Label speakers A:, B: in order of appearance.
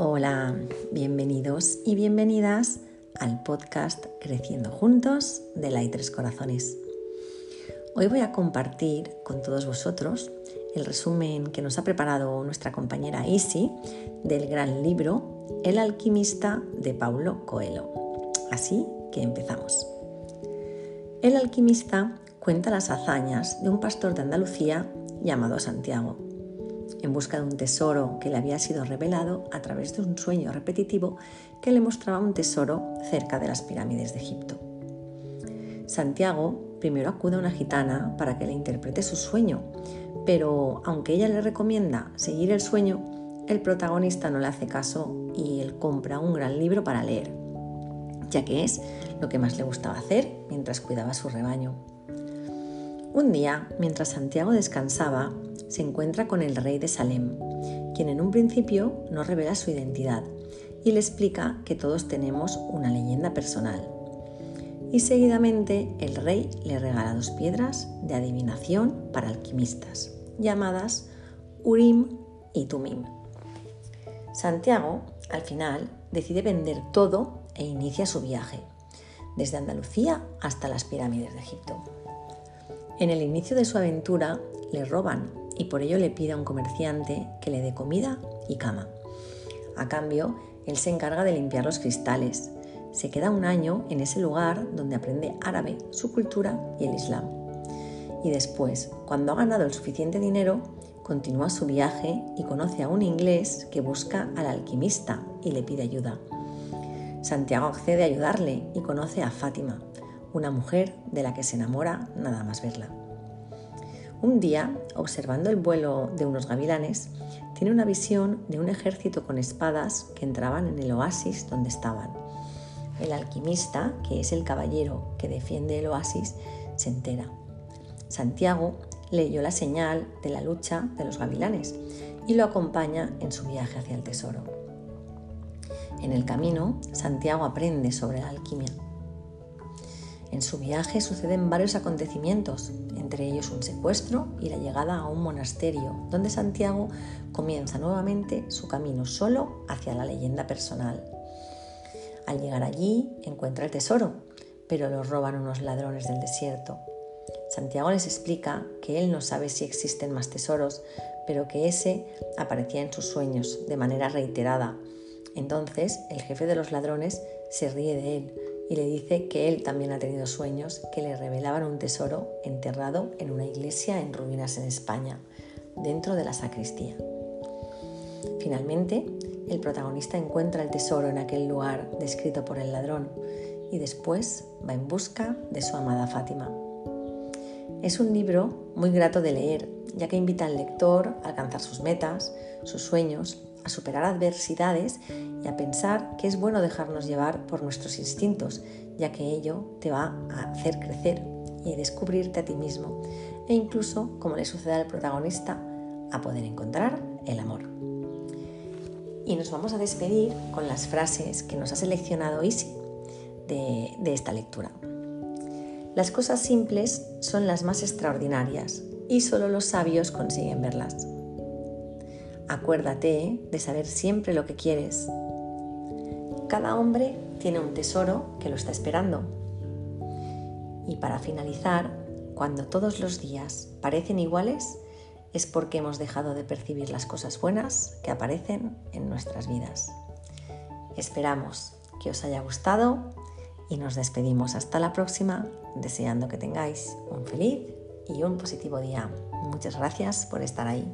A: Hola, bienvenidos y bienvenidas al podcast Creciendo Juntos de la Tres Corazones. Hoy voy a compartir con todos vosotros el resumen que nos ha preparado nuestra compañera Isi del gran libro El alquimista de Paulo Coelho. Así que empezamos. El alquimista cuenta las hazañas de un pastor de Andalucía llamado Santiago en busca de un tesoro que le había sido revelado a través de un sueño repetitivo que le mostraba un tesoro cerca de las pirámides de Egipto. Santiago primero acude a una gitana para que le interprete su sueño, pero aunque ella le recomienda seguir el sueño, el protagonista no le hace caso y él compra un gran libro para leer, ya que es lo que más le gustaba hacer mientras cuidaba su rebaño. Un día, mientras Santiago descansaba, se encuentra con el rey de Salem, quien en un principio no revela su identidad y le explica que todos tenemos una leyenda personal. Y seguidamente el rey le regala dos piedras de adivinación para alquimistas, llamadas Urim y Tumim. Santiago, al final, decide vender todo e inicia su viaje, desde Andalucía hasta las pirámides de Egipto. En el inicio de su aventura le roban y por ello le pide a un comerciante que le dé comida y cama. A cambio, él se encarga de limpiar los cristales. Se queda un año en ese lugar donde aprende árabe, su cultura y el islam. Y después, cuando ha ganado el suficiente dinero, continúa su viaje y conoce a un inglés que busca al alquimista y le pide ayuda. Santiago accede a ayudarle y conoce a Fátima, una mujer de la que se enamora nada más verla. Un día, observando el vuelo de unos gavilanes, tiene una visión de un ejército con espadas que entraban en el oasis donde estaban. El alquimista, que es el caballero que defiende el oasis, se entera. Santiago leyó la señal de la lucha de los gavilanes y lo acompaña en su viaje hacia el tesoro. En el camino, Santiago aprende sobre la alquimia en su viaje suceden varios acontecimientos, entre ellos un secuestro y la llegada a un monasterio, donde Santiago comienza nuevamente su camino solo hacia la leyenda personal. Al llegar allí encuentra el tesoro, pero lo roban unos ladrones del desierto. Santiago les explica que él no sabe si existen más tesoros, pero que ese aparecía en sus sueños de manera reiterada. Entonces el jefe de los ladrones se ríe de él, y le dice que él también ha tenido sueños que le revelaban un tesoro enterrado en una iglesia en ruinas en España, dentro de la sacristía. Finalmente, el protagonista encuentra el tesoro en aquel lugar descrito por el ladrón y después va en busca de su amada Fátima. Es un libro muy grato de leer, ya que invita al lector a alcanzar sus metas, sus sueños, a superar adversidades y a pensar que es bueno dejarnos llevar por nuestros instintos, ya que ello te va a hacer crecer y descubrirte a ti mismo e incluso, como le sucede al protagonista, a poder encontrar el amor. Y nos vamos a despedir con las frases que nos ha seleccionado Isi de, de esta lectura. Las cosas simples son las más extraordinarias y solo los sabios consiguen verlas. Acuérdate de saber siempre lo que quieres. Cada hombre tiene un tesoro que lo está esperando. Y para finalizar, cuando todos los días parecen iguales, es porque hemos dejado de percibir las cosas buenas que aparecen en nuestras vidas. Esperamos que os haya gustado y nos despedimos hasta la próxima deseando que tengáis un feliz y un positivo día. Muchas gracias por estar ahí.